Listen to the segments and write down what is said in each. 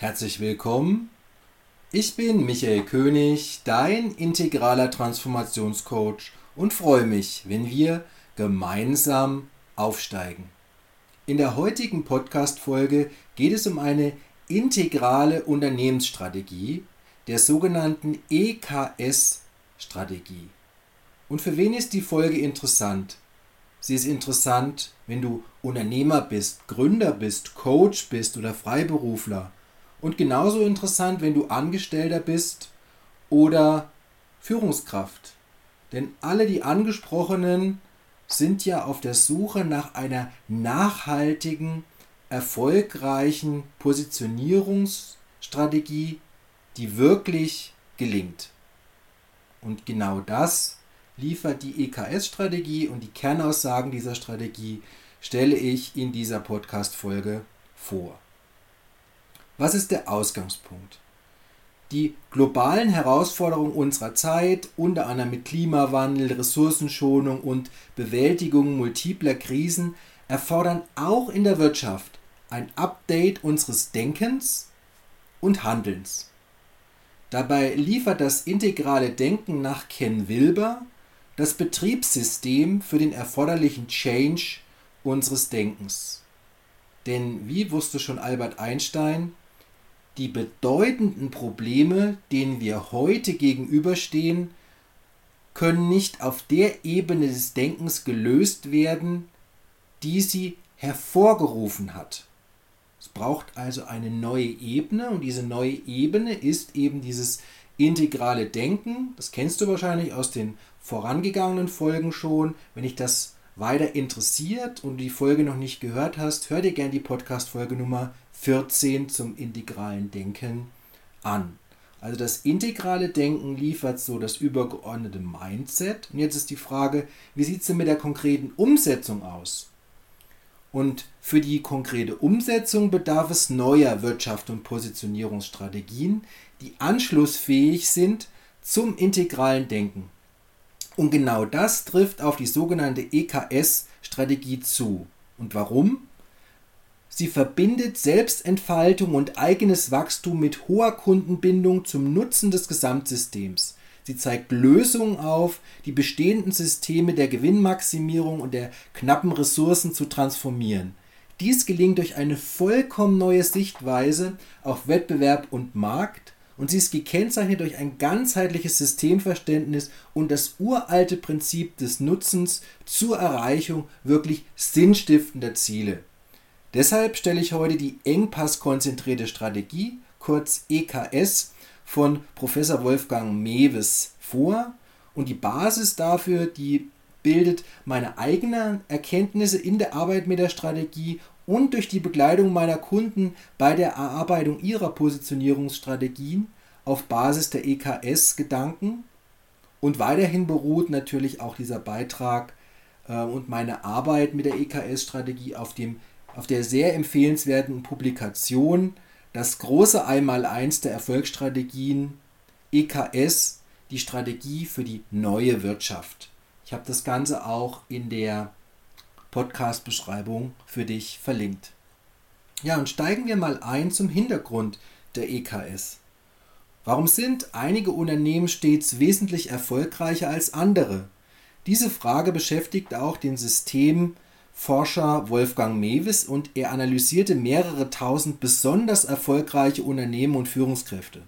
Herzlich willkommen. Ich bin Michael König, dein integraler Transformationscoach und freue mich, wenn wir gemeinsam aufsteigen. In der heutigen Podcast-Folge geht es um eine integrale Unternehmensstrategie, der sogenannten EKS-Strategie. Und für wen ist die Folge interessant? Sie ist interessant, wenn du Unternehmer bist, Gründer bist, Coach bist oder Freiberufler und genauso interessant, wenn du Angestellter bist oder Führungskraft. Denn alle die angesprochenen sind ja auf der Suche nach einer nachhaltigen, erfolgreichen Positionierungsstrategie, die wirklich gelingt. Und genau das liefert die EKS-Strategie und die Kernaussagen dieser Strategie stelle ich in dieser Podcast-Folge vor. Was ist der Ausgangspunkt? Die globalen Herausforderungen unserer Zeit, unter anderem mit Klimawandel, Ressourcenschonung und Bewältigung multipler Krisen, erfordern auch in der Wirtschaft ein Update unseres Denkens und Handelns. Dabei liefert das integrale Denken nach Ken Wilber das Betriebssystem für den erforderlichen Change unseres Denkens. Denn wie wusste schon Albert Einstein, die bedeutenden Probleme, denen wir heute gegenüberstehen, können nicht auf der Ebene des Denkens gelöst werden, die sie hervorgerufen hat. Es braucht also eine neue Ebene und diese neue Ebene ist eben dieses integrale Denken. Das kennst du wahrscheinlich aus den vorangegangenen Folgen schon. Wenn dich das weiter interessiert und du die Folge noch nicht gehört hast, hör dir gerne die Podcast-Folge Nummer 14 zum integralen Denken an. Also das integrale Denken liefert so das übergeordnete Mindset. Und jetzt ist die Frage, wie sieht es denn mit der konkreten Umsetzung aus? Und für die konkrete Umsetzung bedarf es neuer Wirtschaft und Positionierungsstrategien, die anschlussfähig sind zum integralen Denken. Und genau das trifft auf die sogenannte EKS-Strategie zu. Und warum? Sie verbindet Selbstentfaltung und eigenes Wachstum mit hoher Kundenbindung zum Nutzen des Gesamtsystems. Sie zeigt Lösungen auf, die bestehenden Systeme der Gewinnmaximierung und der knappen Ressourcen zu transformieren. Dies gelingt durch eine vollkommen neue Sichtweise auf Wettbewerb und Markt und sie ist gekennzeichnet durch ein ganzheitliches Systemverständnis und das uralte Prinzip des Nutzens zur Erreichung wirklich sinnstiftender Ziele. Deshalb stelle ich heute die engpasskonzentrierte Strategie, kurz EKS, von Professor Wolfgang Mewes vor. Und die Basis dafür, die bildet meine eigenen Erkenntnisse in der Arbeit mit der Strategie und durch die Begleitung meiner Kunden bei der Erarbeitung ihrer Positionierungsstrategien auf Basis der EKS-Gedanken. Und weiterhin beruht natürlich auch dieser Beitrag äh, und meine Arbeit mit der EKS-Strategie auf dem auf der sehr empfehlenswerten Publikation Das große Einmaleins der Erfolgsstrategien EKS, die Strategie für die neue Wirtschaft. Ich habe das Ganze auch in der Podcast-Beschreibung für dich verlinkt. Ja, und steigen wir mal ein zum Hintergrund der EKS. Warum sind einige Unternehmen stets wesentlich erfolgreicher als andere? Diese Frage beschäftigt auch den System- Forscher Wolfgang Mewis und er analysierte mehrere tausend besonders erfolgreiche Unternehmen und Führungskräfte.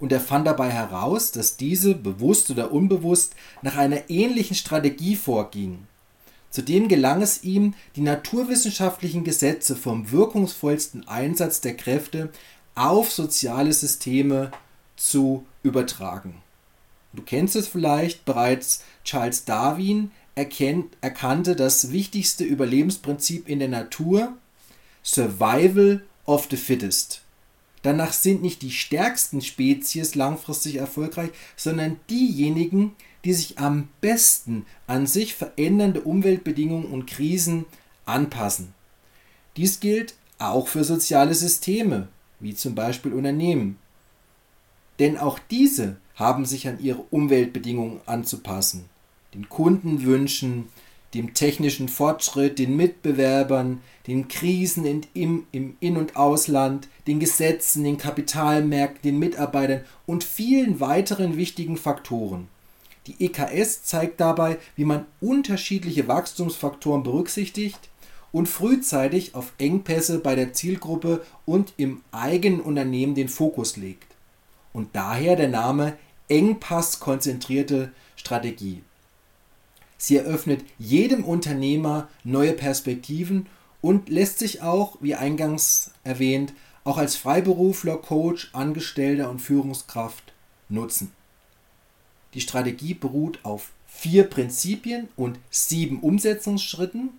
Und er fand dabei heraus, dass diese, bewusst oder unbewusst, nach einer ähnlichen Strategie vorgingen. Zudem gelang es ihm, die naturwissenschaftlichen Gesetze vom wirkungsvollsten Einsatz der Kräfte auf soziale Systeme zu übertragen. Du kennst es vielleicht bereits, Charles Darwin erkennt, erkannte das wichtigste Überlebensprinzip in der Natur, Survival of the Fittest. Danach sind nicht die stärksten Spezies langfristig erfolgreich, sondern diejenigen, die sich am besten an sich verändernde Umweltbedingungen und Krisen anpassen. Dies gilt auch für soziale Systeme, wie zum Beispiel Unternehmen. Denn auch diese haben sich an ihre Umweltbedingungen anzupassen den Kundenwünschen, dem technischen Fortschritt, den Mitbewerbern, den Krisen in, im, im In- und Ausland, den Gesetzen, den Kapitalmärkten, den Mitarbeitern und vielen weiteren wichtigen Faktoren. Die EKS zeigt dabei, wie man unterschiedliche Wachstumsfaktoren berücksichtigt und frühzeitig auf Engpässe bei der Zielgruppe und im eigenen Unternehmen den Fokus legt. Und daher der Name Engpasskonzentrierte Strategie. Sie eröffnet jedem Unternehmer neue Perspektiven und lässt sich auch, wie eingangs erwähnt, auch als Freiberufler, Coach, Angestellter und Führungskraft nutzen. Die Strategie beruht auf vier Prinzipien und sieben Umsetzungsschritten.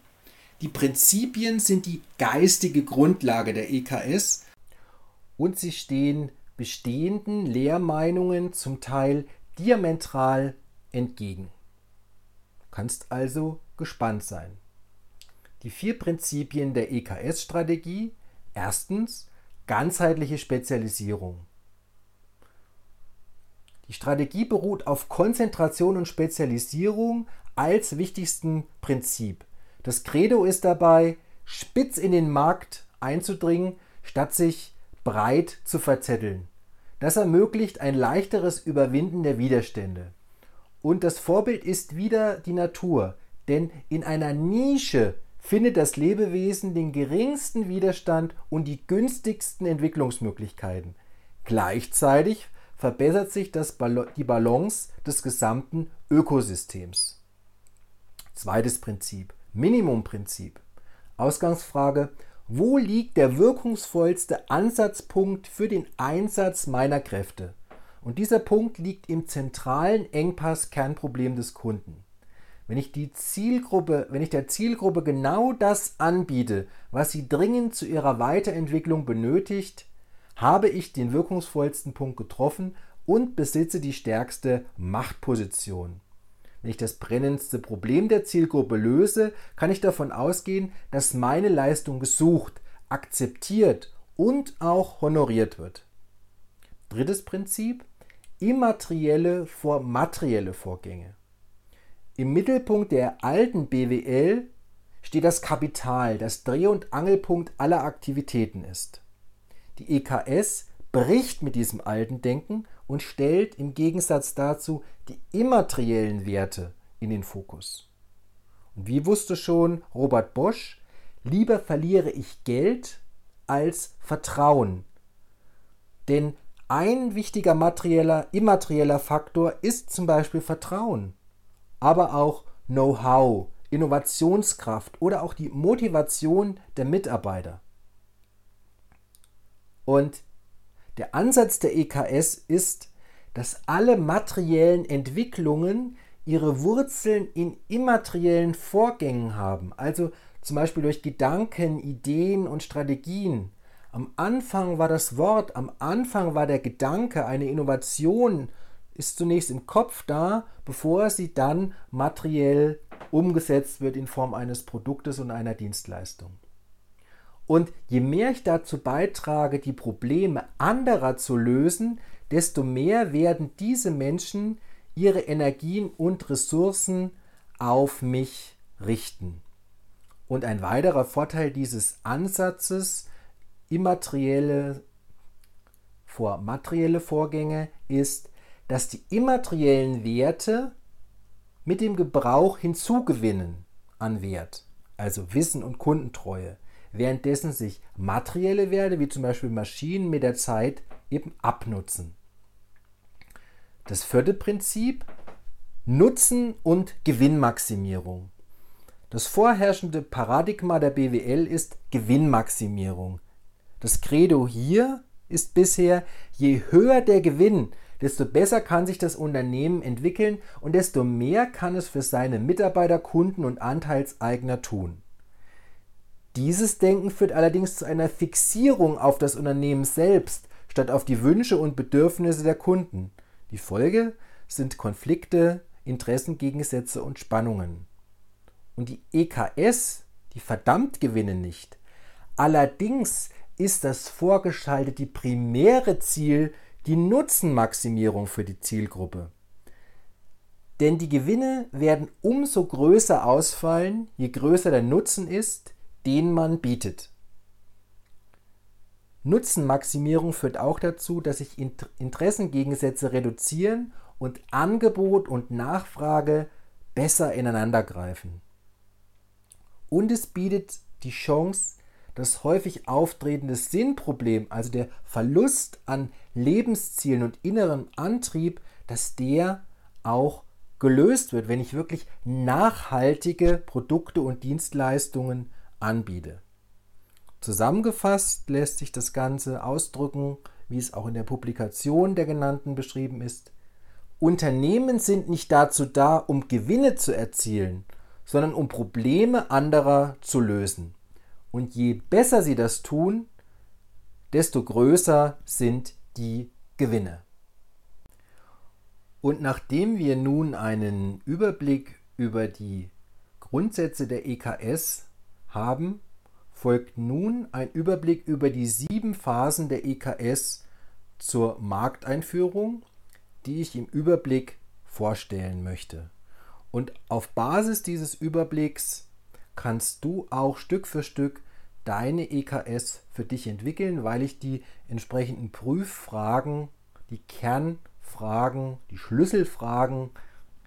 Die Prinzipien sind die geistige Grundlage der EKS und sie stehen bestehenden Lehrmeinungen zum Teil diametral entgegen kannst also gespannt sein. Die vier Prinzipien der EKS-Strategie. Erstens ganzheitliche Spezialisierung. Die Strategie beruht auf Konzentration und Spezialisierung als wichtigsten Prinzip. Das Credo ist dabei, spitz in den Markt einzudringen, statt sich breit zu verzetteln. Das ermöglicht ein leichteres Überwinden der Widerstände. Und das Vorbild ist wieder die Natur, denn in einer Nische findet das Lebewesen den geringsten Widerstand und die günstigsten Entwicklungsmöglichkeiten. Gleichzeitig verbessert sich das, die Balance des gesamten Ökosystems. Zweites Prinzip, Minimumprinzip. Ausgangsfrage, wo liegt der wirkungsvollste Ansatzpunkt für den Einsatz meiner Kräfte? Und dieser Punkt liegt im zentralen Engpass-Kernproblem des Kunden. Wenn ich, die Zielgruppe, wenn ich der Zielgruppe genau das anbiete, was sie dringend zu ihrer Weiterentwicklung benötigt, habe ich den wirkungsvollsten Punkt getroffen und besitze die stärkste Machtposition. Wenn ich das brennendste Problem der Zielgruppe löse, kann ich davon ausgehen, dass meine Leistung gesucht, akzeptiert und auch honoriert wird. Drittes Prinzip, immaterielle vor materielle Vorgänge. Im Mittelpunkt der alten BWL steht das Kapital, das Dreh- und Angelpunkt aller Aktivitäten ist. Die EKS bricht mit diesem alten Denken und stellt im Gegensatz dazu die immateriellen Werte in den Fokus. Und wie wusste schon Robert Bosch, lieber verliere ich Geld als Vertrauen. Denn ein wichtiger materieller, immaterieller Faktor ist zum Beispiel Vertrauen, aber auch Know-how, Innovationskraft oder auch die Motivation der Mitarbeiter. Und der Ansatz der EKS ist, dass alle materiellen Entwicklungen ihre Wurzeln in immateriellen Vorgängen haben, also zum Beispiel durch Gedanken, Ideen und Strategien, am Anfang war das Wort, am Anfang war der Gedanke, eine Innovation ist zunächst im Kopf da, bevor sie dann materiell umgesetzt wird in Form eines Produktes und einer Dienstleistung. Und je mehr ich dazu beitrage, die Probleme anderer zu lösen, desto mehr werden diese Menschen ihre Energien und Ressourcen auf mich richten. Und ein weiterer Vorteil dieses Ansatzes immaterielle vor materielle Vorgänge ist, dass die immateriellen Werte mit dem Gebrauch hinzugewinnen an Wert, also Wissen und Kundentreue, währenddessen sich materielle Werte, wie zum Beispiel Maschinen, mit der Zeit eben abnutzen. Das vierte Prinzip, Nutzen und Gewinnmaximierung. Das vorherrschende Paradigma der BWL ist Gewinnmaximierung. Das Credo hier ist bisher, je höher der Gewinn, desto besser kann sich das Unternehmen entwickeln und desto mehr kann es für seine Mitarbeiter, Kunden und Anteilseigner tun. Dieses Denken führt allerdings zu einer Fixierung auf das Unternehmen selbst, statt auf die Wünsche und Bedürfnisse der Kunden. Die Folge sind Konflikte, Interessengegensätze und Spannungen. Und die EKS, die verdammt gewinnen nicht. Allerdings ist das vorgeschaltete primäre Ziel die Nutzenmaximierung für die Zielgruppe. Denn die Gewinne werden umso größer ausfallen, je größer der Nutzen ist, den man bietet. Nutzenmaximierung führt auch dazu, dass sich Interessengegensätze reduzieren und Angebot und Nachfrage besser ineinandergreifen. Und es bietet die Chance, das häufig auftretende Sinnproblem, also der Verlust an Lebenszielen und innerem Antrieb, dass der auch gelöst wird, wenn ich wirklich nachhaltige Produkte und Dienstleistungen anbiete. Zusammengefasst lässt sich das Ganze ausdrücken, wie es auch in der Publikation der genannten beschrieben ist. Unternehmen sind nicht dazu da, um Gewinne zu erzielen, sondern um Probleme anderer zu lösen. Und je besser sie das tun, desto größer sind die Gewinne. Und nachdem wir nun einen Überblick über die Grundsätze der EKS haben, folgt nun ein Überblick über die sieben Phasen der EKS zur Markteinführung, die ich im Überblick vorstellen möchte. Und auf Basis dieses Überblicks kannst du auch Stück für Stück deine EKS für dich entwickeln, weil ich die entsprechenden Prüffragen, die Kernfragen, die Schlüsselfragen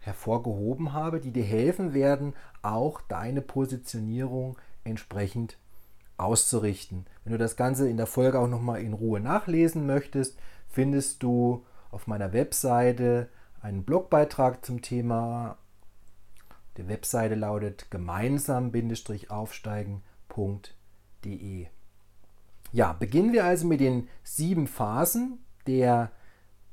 hervorgehoben habe, die dir helfen werden, auch deine Positionierung entsprechend auszurichten. Wenn du das Ganze in der Folge auch nochmal in Ruhe nachlesen möchtest, findest du auf meiner Webseite einen Blogbeitrag zum Thema. Die Webseite lautet gemeinsam-aufsteigen.de. Ja, beginnen wir also mit den sieben Phasen der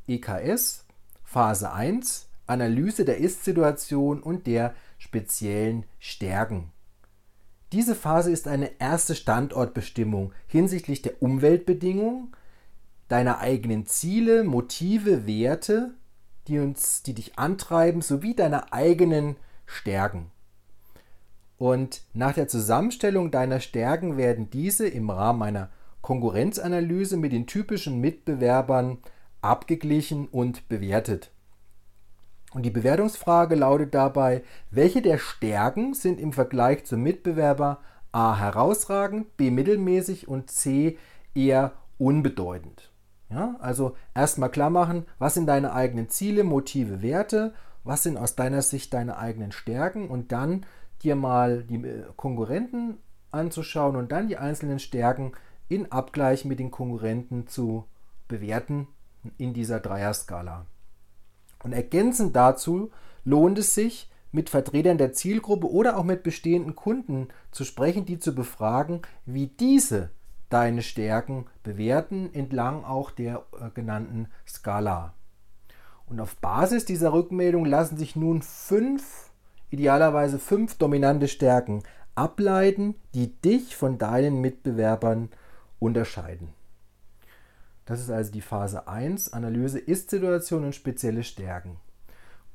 EKS. Phase 1, Analyse der Ist-Situation und der speziellen Stärken. Diese Phase ist eine erste Standortbestimmung hinsichtlich der Umweltbedingungen, deiner eigenen Ziele, Motive, Werte, die uns, die dich antreiben, sowie deiner eigenen Stärken. Und nach der Zusammenstellung deiner Stärken werden diese im Rahmen einer Konkurrenzanalyse mit den typischen Mitbewerbern abgeglichen und bewertet. Und die Bewertungsfrage lautet dabei, welche der Stärken sind im Vergleich zum Mitbewerber A herausragend, B mittelmäßig und C eher unbedeutend. Ja, also erstmal klar machen, was sind deine eigenen Ziele, Motive, Werte, was sind aus deiner Sicht deine eigenen Stärken und dann dir mal die äh, Konkurrenten anzuschauen und dann die einzelnen Stärken in Abgleich mit den Konkurrenten zu bewerten in dieser Dreierskala. Und ergänzend dazu lohnt es sich, mit Vertretern der Zielgruppe oder auch mit bestehenden Kunden zu sprechen, die zu befragen, wie diese deine Stärken bewerten, entlang auch der äh, genannten Skala. Und auf Basis dieser Rückmeldung lassen sich nun fünf, idealerweise fünf dominante Stärken ableiten, die dich von deinen Mitbewerbern unterscheiden. Das ist also die Phase 1, Analyse Ist-Situation und spezielle Stärken.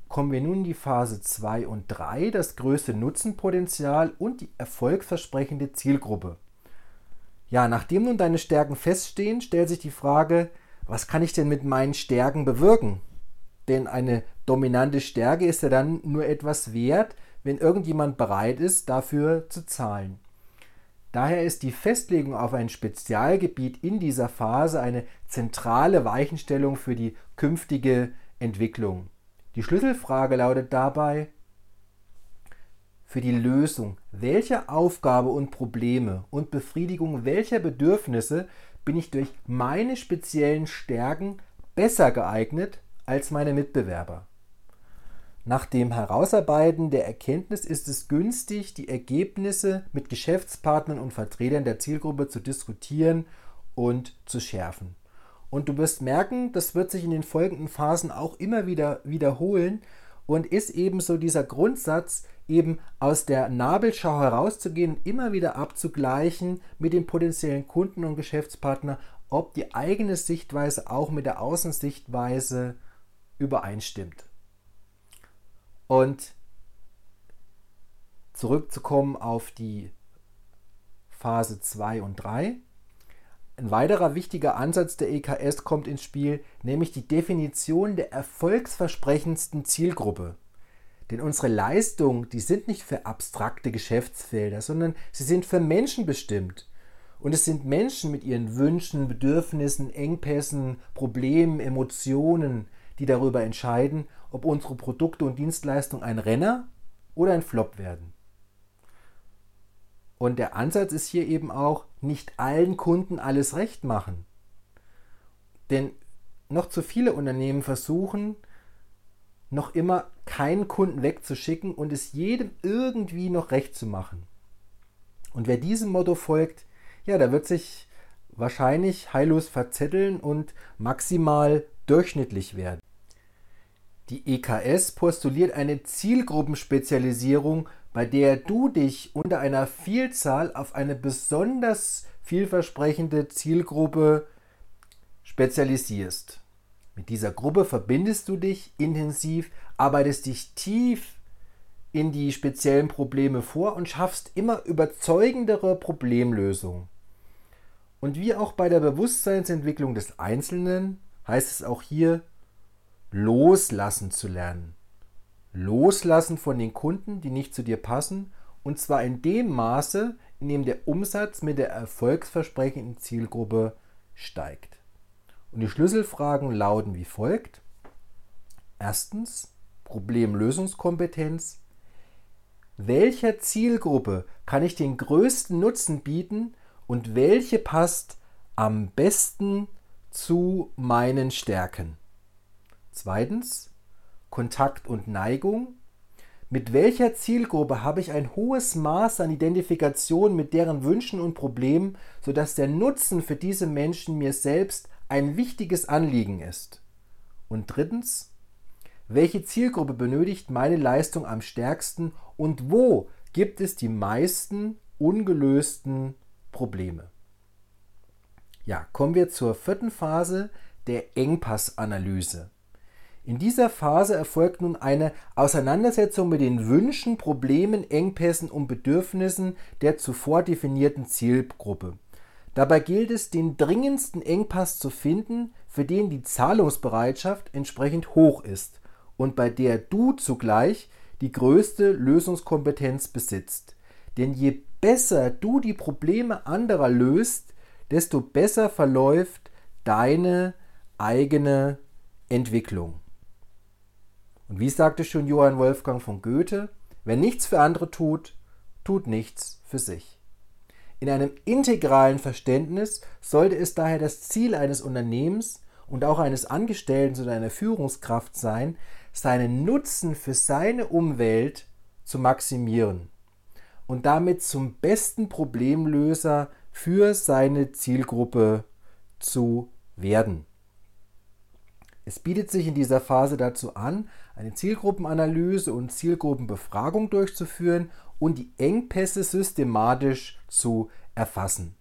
Kommen wir nun in die Phase 2 und 3, das größte Nutzenpotenzial und die erfolgsversprechende Zielgruppe. Ja, nachdem nun deine Stärken feststehen, stellt sich die Frage, was kann ich denn mit meinen Stärken bewirken? Denn eine dominante Stärke ist ja dann nur etwas wert, wenn irgendjemand bereit ist, dafür zu zahlen. Daher ist die Festlegung auf ein Spezialgebiet in dieser Phase eine zentrale Weichenstellung für die künftige Entwicklung. Die Schlüsselfrage lautet dabei, für die Lösung welcher Aufgabe und Probleme und Befriedigung welcher Bedürfnisse bin ich durch meine speziellen Stärken besser geeignet als meine Mitbewerber. Nach dem Herausarbeiten der Erkenntnis ist es günstig, die Ergebnisse mit Geschäftspartnern und Vertretern der Zielgruppe zu diskutieren und zu schärfen. Und du wirst merken, das wird sich in den folgenden Phasen auch immer wieder wiederholen und ist ebenso dieser Grundsatz, eben aus der Nabelschau herauszugehen immer wieder abzugleichen mit den potenziellen Kunden und Geschäftspartner, ob die eigene Sichtweise auch mit der Außensichtweise übereinstimmt. Und zurückzukommen auf die Phase 2 und 3. Ein weiterer wichtiger Ansatz der EKS kommt ins Spiel, nämlich die Definition der erfolgsversprechendsten Zielgruppe. Denn unsere Leistungen, die sind nicht für abstrakte Geschäftsfelder, sondern sie sind für Menschen bestimmt. Und es sind Menschen mit ihren Wünschen, Bedürfnissen, Engpässen, Problemen, Emotionen, die darüber entscheiden, ob unsere Produkte und Dienstleistungen ein Renner oder ein Flop werden. Und der Ansatz ist hier eben auch, nicht allen Kunden alles recht machen. Denn noch zu viele Unternehmen versuchen, noch immer keinen Kunden wegzuschicken und es jedem irgendwie noch recht zu machen. Und wer diesem Motto folgt, ja, der wird sich wahrscheinlich heillos verzetteln und maximal durchschnittlich werden. Die EKS postuliert eine Zielgruppenspezialisierung, bei der du dich unter einer Vielzahl auf eine besonders vielversprechende Zielgruppe spezialisierst. Mit dieser Gruppe verbindest du dich intensiv, arbeitest dich tief in die speziellen Probleme vor und schaffst immer überzeugendere Problemlösungen. Und wie auch bei der Bewusstseinsentwicklung des Einzelnen heißt es auch hier, loslassen zu lernen. Loslassen von den Kunden, die nicht zu dir passen, und zwar in dem Maße, in dem der Umsatz mit der erfolgsversprechenden Zielgruppe steigt. Und die Schlüsselfragen lauten wie folgt. Erstens Problemlösungskompetenz. Welcher Zielgruppe kann ich den größten Nutzen bieten und welche passt am besten zu meinen Stärken? Zweitens Kontakt und Neigung. Mit welcher Zielgruppe habe ich ein hohes Maß an Identifikation mit deren Wünschen und Problemen, sodass der Nutzen für diese Menschen mir selbst ein wichtiges Anliegen ist. Und drittens, welche Zielgruppe benötigt meine Leistung am stärksten und wo gibt es die meisten ungelösten Probleme? Ja, kommen wir zur vierten Phase der Engpassanalyse. In dieser Phase erfolgt nun eine Auseinandersetzung mit den Wünschen, Problemen, Engpässen und Bedürfnissen der zuvor definierten Zielgruppe. Dabei gilt es, den dringendsten Engpass zu finden, für den die Zahlungsbereitschaft entsprechend hoch ist und bei der du zugleich die größte Lösungskompetenz besitzt. Denn je besser du die Probleme anderer löst, desto besser verläuft deine eigene Entwicklung. Und wie sagte schon Johann Wolfgang von Goethe, wer nichts für andere tut, tut nichts für sich. In einem integralen Verständnis sollte es daher das Ziel eines Unternehmens und auch eines Angestellten oder einer Führungskraft sein, seinen Nutzen für seine Umwelt zu maximieren und damit zum besten Problemlöser für seine Zielgruppe zu werden. Es bietet sich in dieser Phase dazu an, eine Zielgruppenanalyse und Zielgruppenbefragung durchzuführen und die Engpässe systematisch zu erfassen.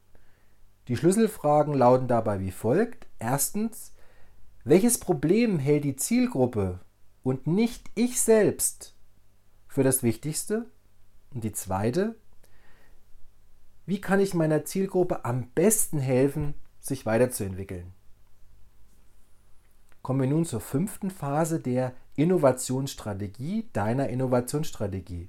Die Schlüsselfragen lauten dabei wie folgt. Erstens, welches Problem hält die Zielgruppe und nicht ich selbst für das Wichtigste? Und die zweite, wie kann ich meiner Zielgruppe am besten helfen, sich weiterzuentwickeln? Kommen wir nun zur fünften Phase der Innovationsstrategie, deiner Innovationsstrategie.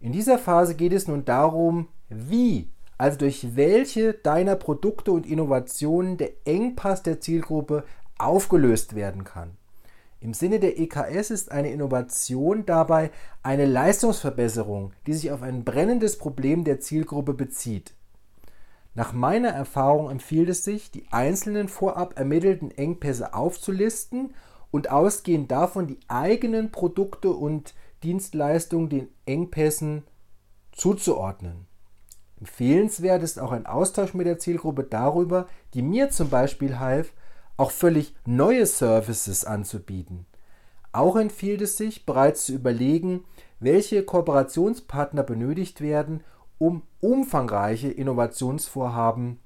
In dieser Phase geht es nun darum, wie, also durch welche deiner Produkte und Innovationen der Engpass der Zielgruppe aufgelöst werden kann. Im Sinne der EKS ist eine Innovation dabei eine Leistungsverbesserung, die sich auf ein brennendes Problem der Zielgruppe bezieht. Nach meiner Erfahrung empfiehlt es sich, die einzelnen vorab ermittelten Engpässe aufzulisten und ausgehend davon die eigenen Produkte und Dienstleistungen den Engpässen zuzuordnen. Empfehlenswert ist auch ein Austausch mit der Zielgruppe darüber, die mir zum Beispiel half, auch völlig neue Services anzubieten. Auch empfiehlt es sich, bereits zu überlegen, welche Kooperationspartner benötigt werden, um umfangreiche Innovationsvorhaben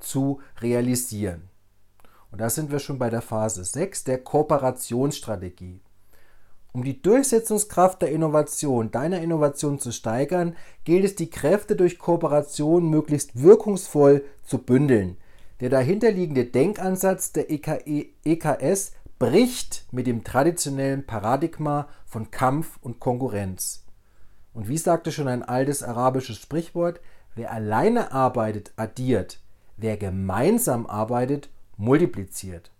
zu realisieren. Und da sind wir schon bei der Phase 6 der Kooperationsstrategie. Um die Durchsetzungskraft der Innovation, deiner Innovation zu steigern, gilt es, die Kräfte durch Kooperation möglichst wirkungsvoll zu bündeln. Der dahinterliegende Denkansatz der EKS bricht mit dem traditionellen Paradigma von Kampf und Konkurrenz. Und wie sagte schon ein altes arabisches Sprichwort, wer alleine arbeitet, addiert, wer gemeinsam arbeitet, multipliziert.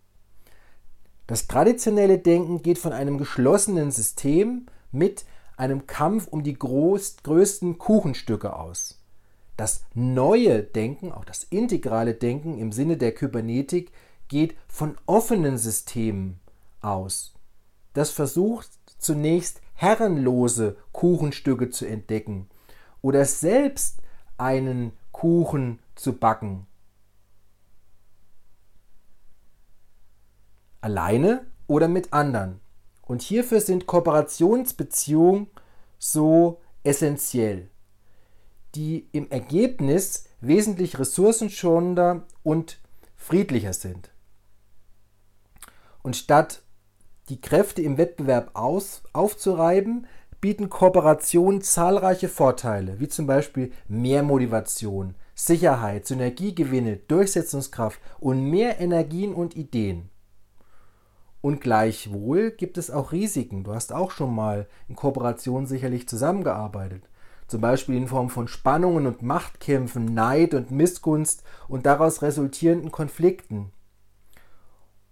Das traditionelle Denken geht von einem geschlossenen System mit einem Kampf um die groß, größten Kuchenstücke aus. Das neue Denken, auch das integrale Denken im Sinne der Kybernetik, geht von offenen Systemen aus. Das versucht zunächst herrenlose Kuchenstücke zu entdecken oder selbst einen Kuchen zu backen. Alleine oder mit anderen. Und hierfür sind Kooperationsbeziehungen so essentiell, die im Ergebnis wesentlich ressourcenschonender und friedlicher sind. Und statt die Kräfte im Wettbewerb aus, aufzureiben, bieten Kooperationen zahlreiche Vorteile, wie zum Beispiel mehr Motivation, Sicherheit, Synergiegewinne, Durchsetzungskraft und mehr Energien und Ideen. Und gleichwohl gibt es auch Risiken. Du hast auch schon mal in Kooperation sicherlich zusammengearbeitet. Zum Beispiel in Form von Spannungen und Machtkämpfen, Neid und Missgunst und daraus resultierenden Konflikten.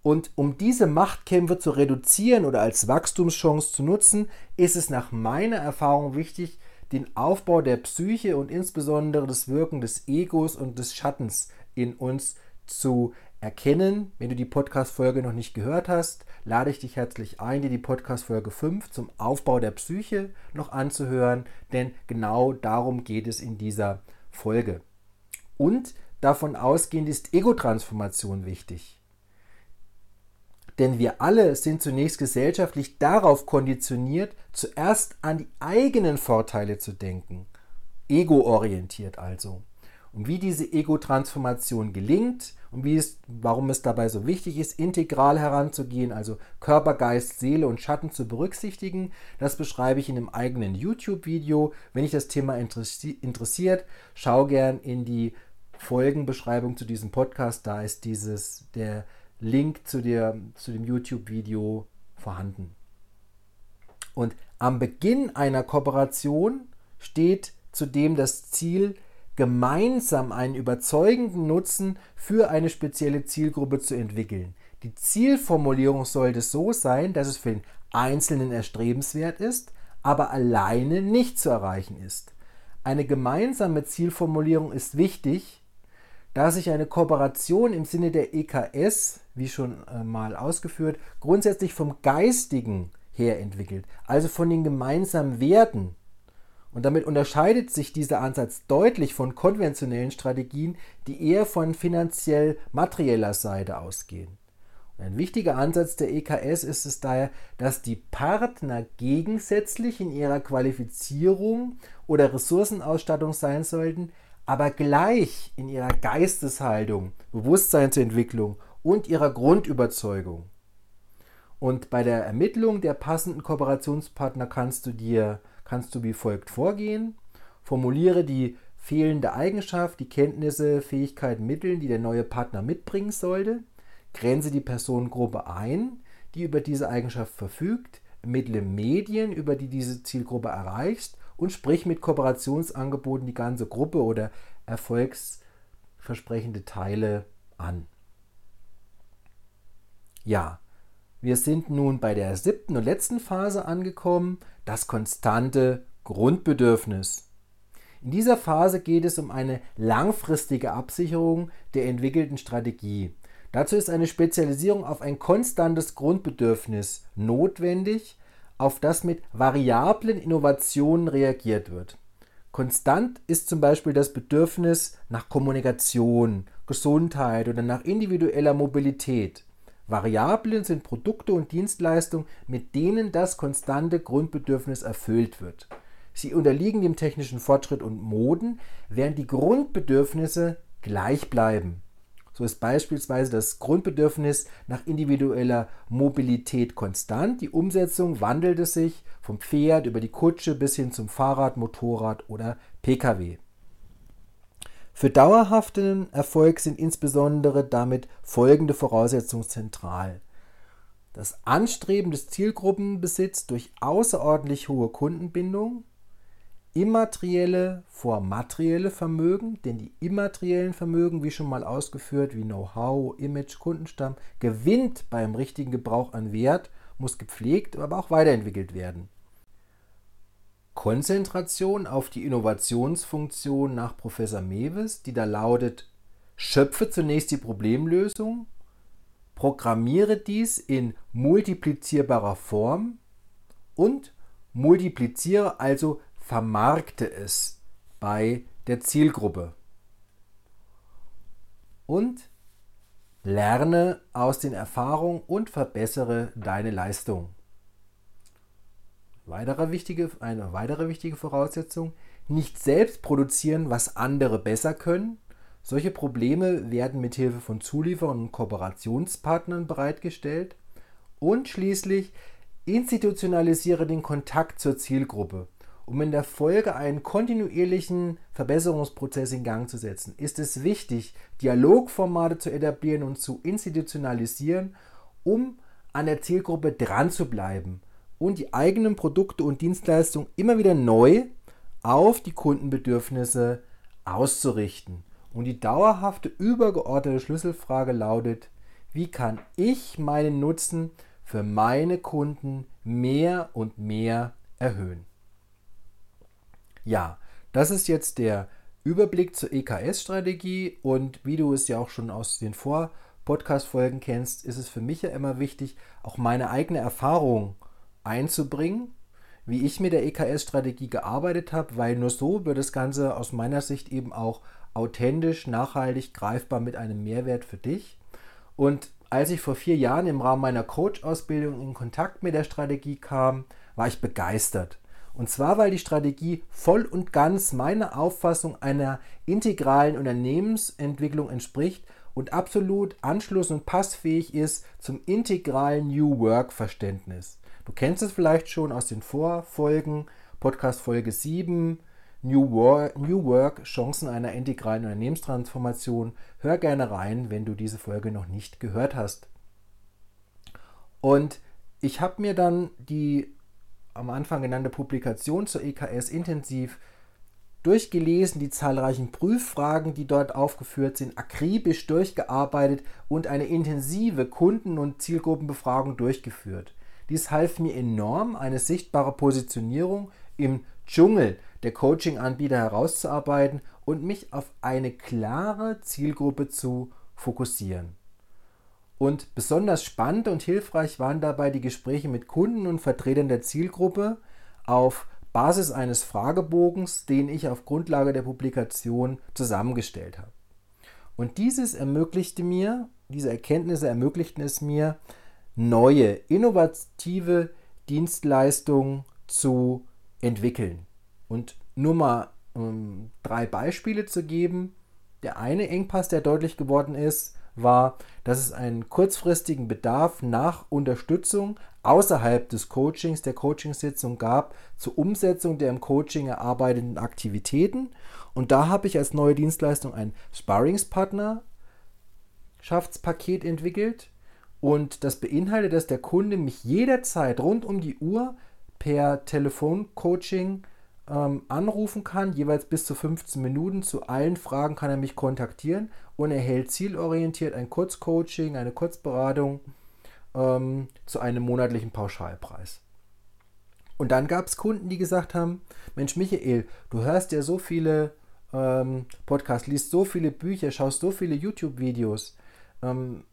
Und um diese Machtkämpfe zu reduzieren oder als Wachstumschance zu nutzen, ist es nach meiner Erfahrung wichtig, den Aufbau der Psyche und insbesondere das Wirken des Egos und des Schattens in uns zu erkennen. Wenn du die Podcast-Folge noch nicht gehört hast, lade ich dich herzlich ein, dir die Podcast-Folge 5 zum Aufbau der Psyche noch anzuhören, denn genau darum geht es in dieser Folge. Und davon ausgehend ist Ego-Transformation wichtig. Denn wir alle sind zunächst gesellschaftlich darauf konditioniert, zuerst an die eigenen Vorteile zu denken. Ego-orientiert also. Und wie diese Ego-Transformation gelingt und wie es, warum es dabei so wichtig ist, integral heranzugehen, also Körper, Geist, Seele und Schatten zu berücksichtigen, das beschreibe ich in einem eigenen YouTube-Video. Wenn dich das Thema interessiert, schau gern in die Folgenbeschreibung zu diesem Podcast. Da ist dieses der Link zu, der, zu dem YouTube-Video vorhanden. Und am Beginn einer Kooperation steht zudem das Ziel, gemeinsam einen überzeugenden Nutzen für eine spezielle Zielgruppe zu entwickeln. Die Zielformulierung sollte so sein, dass es für den Einzelnen erstrebenswert ist, aber alleine nicht zu erreichen ist. Eine gemeinsame Zielformulierung ist wichtig, da sich eine Kooperation im Sinne der EKS, wie schon äh, mal ausgeführt, grundsätzlich vom Geistigen her entwickelt, also von den gemeinsamen Werten. Und damit unterscheidet sich dieser Ansatz deutlich von konventionellen Strategien, die eher von finanziell materieller Seite ausgehen. Ein wichtiger Ansatz der EKS ist es daher, dass die Partner gegensätzlich in ihrer Qualifizierung oder Ressourcenausstattung sein sollten, aber gleich in ihrer Geisteshaltung, Bewusstseinsentwicklung und ihrer Grundüberzeugung. Und bei der Ermittlung der passenden Kooperationspartner kannst du dir kannst du wie folgt vorgehen. Formuliere die fehlende Eigenschaft, die Kenntnisse, Fähigkeiten, Mittel, die der neue Partner mitbringen sollte. Grenze die Personengruppe ein, die über diese Eigenschaft verfügt. Ermittle Medien, über die diese Zielgruppe erreichst und sprich mit Kooperationsangeboten die ganze Gruppe oder erfolgsversprechende Teile an. Ja, wir sind nun bei der siebten und letzten Phase angekommen, das konstante Grundbedürfnis. In dieser Phase geht es um eine langfristige Absicherung der entwickelten Strategie. Dazu ist eine Spezialisierung auf ein konstantes Grundbedürfnis notwendig, auf das mit variablen Innovationen reagiert wird. Konstant ist zum Beispiel das Bedürfnis nach Kommunikation, Gesundheit oder nach individueller Mobilität. Variablen sind Produkte und Dienstleistungen, mit denen das konstante Grundbedürfnis erfüllt wird. Sie unterliegen dem technischen Fortschritt und Moden, während die Grundbedürfnisse gleich bleiben. So ist beispielsweise das Grundbedürfnis nach individueller Mobilität konstant. Die Umsetzung wandelte sich vom Pferd über die Kutsche bis hin zum Fahrrad, Motorrad oder Pkw. Für dauerhaften Erfolg sind insbesondere damit folgende Voraussetzungen zentral. das Anstreben des Zielgruppenbesitz durch außerordentlich hohe Kundenbindung, immaterielle vor materielle Vermögen, denn die immateriellen Vermögen, wie schon mal ausgeführt, wie Know-how, Image, Kundenstamm, gewinnt beim richtigen Gebrauch an Wert, muss gepflegt, aber auch weiterentwickelt werden. Konzentration auf die Innovationsfunktion nach Professor Mewes, die da lautet, schöpfe zunächst die Problemlösung, programmiere dies in multiplizierbarer Form und multipliziere also vermarkte es bei der Zielgruppe. Und lerne aus den Erfahrungen und verbessere deine Leistung. Weitere wichtige, eine weitere wichtige Voraussetzung, nicht selbst produzieren, was andere besser können. Solche Probleme werden mit Hilfe von Zulieferern und Kooperationspartnern bereitgestellt. Und schließlich institutionalisiere den Kontakt zur Zielgruppe. Um in der Folge einen kontinuierlichen Verbesserungsprozess in Gang zu setzen, ist es wichtig, Dialogformate zu etablieren und zu institutionalisieren, um an der Zielgruppe dran zu bleiben und die eigenen Produkte und Dienstleistungen immer wieder neu auf die Kundenbedürfnisse auszurichten. Und die dauerhafte übergeordnete Schlüsselfrage lautet, wie kann ich meinen Nutzen für meine Kunden mehr und mehr erhöhen? Ja, das ist jetzt der Überblick zur EKS-Strategie und wie du es ja auch schon aus den Vor-Podcast-Folgen kennst, ist es für mich ja immer wichtig, auch meine eigene Erfahrung einzubringen, wie ich mit der EKS-Strategie gearbeitet habe, weil nur so wird das Ganze aus meiner Sicht eben auch authentisch, nachhaltig, greifbar mit einem Mehrwert für dich. Und als ich vor vier Jahren im Rahmen meiner Coach-Ausbildung in Kontakt mit der Strategie kam, war ich begeistert. Und zwar, weil die Strategie voll und ganz meiner Auffassung einer integralen Unternehmensentwicklung entspricht und absolut anschluss- und passfähig ist zum integralen New Work-Verständnis. Du kennst es vielleicht schon aus den Vorfolgen, Podcast Folge 7, New Work, New Work, Chancen einer integralen Unternehmenstransformation. Hör gerne rein, wenn du diese Folge noch nicht gehört hast. Und ich habe mir dann die am Anfang genannte Publikation zur EKS intensiv durchgelesen, die zahlreichen Prüffragen, die dort aufgeführt sind, akribisch durchgearbeitet und eine intensive Kunden- und Zielgruppenbefragung durchgeführt. Dies half mir enorm, eine sichtbare Positionierung im Dschungel der Coaching-Anbieter herauszuarbeiten und mich auf eine klare Zielgruppe zu fokussieren. Und besonders spannend und hilfreich waren dabei die Gespräche mit Kunden und Vertretern der Zielgruppe auf Basis eines Fragebogens, den ich auf Grundlage der Publikation zusammengestellt habe. Und dieses ermöglichte mir, diese Erkenntnisse ermöglichten es mir, neue, innovative Dienstleistungen zu entwickeln. Und nur mal um drei Beispiele zu geben. Der eine Engpass, der deutlich geworden ist, war, dass es einen kurzfristigen Bedarf nach Unterstützung außerhalb des Coachings, der Coachingsitzung gab, zur Umsetzung der im Coaching erarbeiteten Aktivitäten. Und da habe ich als neue Dienstleistung ein Sparringspartnerschaftspaket entwickelt. Und das beinhaltet, dass der Kunde mich jederzeit rund um die Uhr per Telefoncoaching ähm, anrufen kann, jeweils bis zu 15 Minuten. Zu allen Fragen kann er mich kontaktieren und erhält zielorientiert ein Kurzcoaching, eine Kurzberatung ähm, zu einem monatlichen Pauschalpreis. Und dann gab es Kunden, die gesagt haben, Mensch Michael, du hörst ja so viele ähm, Podcasts, liest so viele Bücher, schaust so viele YouTube-Videos. Ähm,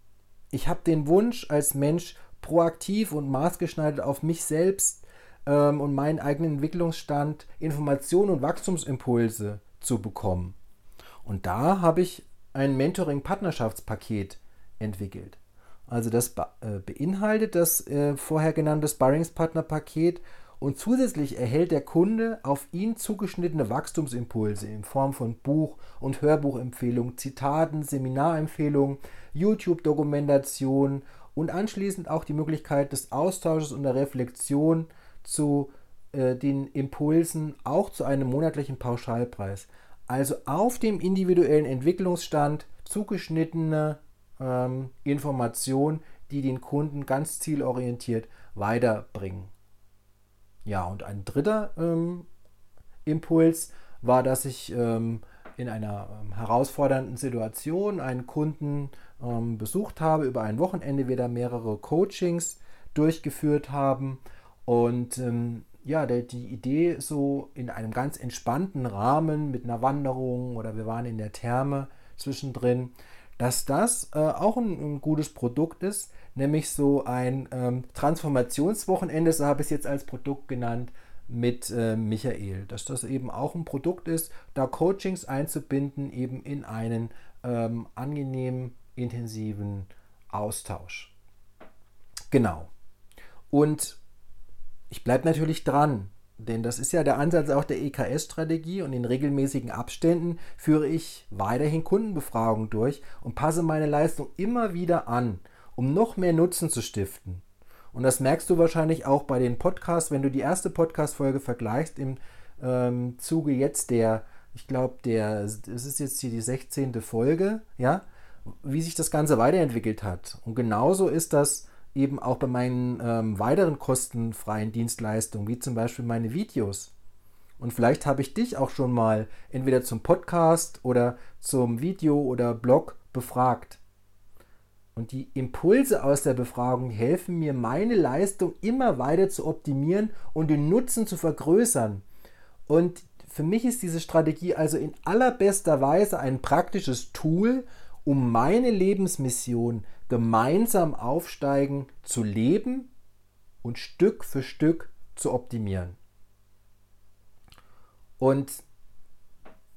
ich habe den Wunsch, als Mensch proaktiv und maßgeschneidert auf mich selbst ähm, und meinen eigenen Entwicklungsstand Informationen und Wachstumsimpulse zu bekommen. Und da habe ich ein Mentoring-Partnerschaftspaket entwickelt. Also das äh, beinhaltet das äh, vorher genannte Sparringspartner-Paket und zusätzlich erhält der Kunde auf ihn zugeschnittene Wachstumsimpulse in Form von Buch- und Hörbuchempfehlungen, Zitaten, Seminarempfehlungen, YouTube-Dokumentationen und anschließend auch die Möglichkeit des Austausches und der Reflexion zu äh, den Impulsen auch zu einem monatlichen Pauschalpreis. Also auf dem individuellen Entwicklungsstand zugeschnittene ähm, Information die den Kunden ganz zielorientiert weiterbringen. Ja, und ein dritter ähm, Impuls war, dass ich ähm, in einer ähm, herausfordernden Situation einen Kunden ähm, besucht habe, über ein Wochenende wieder mehrere Coachings durchgeführt haben und ähm, ja, die Idee so in einem ganz entspannten Rahmen mit einer Wanderung oder wir waren in der Therme zwischendrin, dass das äh, auch ein, ein, gutes Produkt ist, nämlich so ein ähm, Transformationswochenende, so habe ich es jetzt als Produkt genannt, mit äh, Michael, dass das eben auch ein Produkt ist, da Coachings einzubinden, eben in einen ähm, angenehmen, intensiven Austausch. Genau. Und ich bleibe natürlich dran, denn das ist ja der Ansatz auch der EKS-Strategie und in regelmäßigen Abständen führe ich weiterhin Kundenbefragungen durch und passe meine Leistung immer wieder an, um noch mehr Nutzen zu stiften. Und das merkst du wahrscheinlich auch bei den Podcasts, wenn du die erste Podcast-Folge vergleichst im ähm, Zuge jetzt der, ich glaube, der, es ist jetzt hier die 16. Folge, ja, wie sich das Ganze weiterentwickelt hat. Und genauso ist das eben auch bei meinen ähm, weiteren kostenfreien Dienstleistungen, wie zum Beispiel meine Videos. Und vielleicht habe ich dich auch schon mal entweder zum Podcast oder zum Video oder Blog befragt. Und die Impulse aus der Befragung helfen mir, meine Leistung immer weiter zu optimieren und den Nutzen zu vergrößern. Und für mich ist diese Strategie also in allerbester Weise ein praktisches Tool, um meine Lebensmission gemeinsam aufsteigen zu leben und Stück für Stück zu optimieren. Und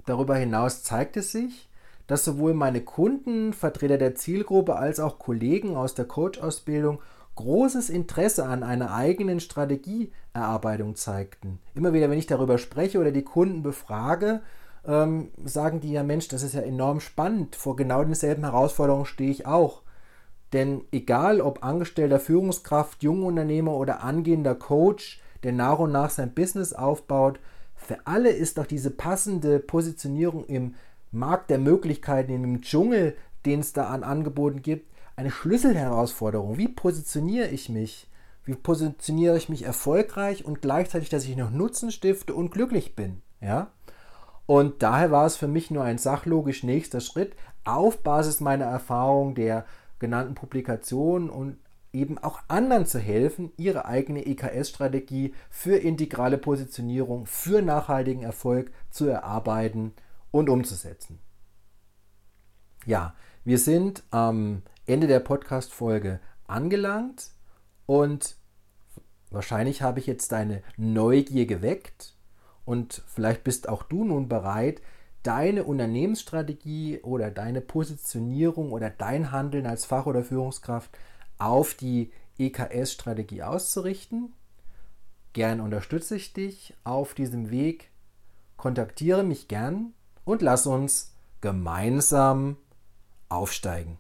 darüber hinaus zeigt es sich, dass sowohl meine Kunden, Vertreter der Zielgruppe als auch Kollegen aus der Coach-Ausbildung großes Interesse an einer eigenen Strategieerarbeitung zeigten. Immer wieder, wenn ich darüber spreche oder die Kunden befrage, ähm, sagen die ja, Mensch, das ist ja enorm spannend. Vor genau denselben Herausforderungen stehe ich auch. Denn egal ob angestellter Führungskraft, Jungunternehmer oder angehender Coach, der nach und nach sein Business aufbaut, für alle ist doch diese passende Positionierung im Markt der Möglichkeiten, im Dschungel, den es da an Angeboten gibt, eine Schlüsselherausforderung. Wie positioniere ich mich? Wie positioniere ich mich erfolgreich und gleichzeitig, dass ich noch Nutzen stifte und glücklich bin? Ja? Und daher war es für mich nur ein sachlogisch nächster Schritt, auf Basis meiner Erfahrung der genannten Publikationen und eben auch anderen zu helfen, ihre eigene EKS-Strategie für integrale Positionierung, für nachhaltigen Erfolg zu erarbeiten und umzusetzen. Ja, wir sind am Ende der Podcast-Folge angelangt und wahrscheinlich habe ich jetzt deine Neugier geweckt und vielleicht bist auch du nun bereit, deine Unternehmensstrategie oder deine Positionierung oder dein Handeln als Fach- oder Führungskraft auf die EKS-Strategie auszurichten. Gern unterstütze ich dich auf diesem Weg. Kontaktiere mich gern und lass uns gemeinsam aufsteigen.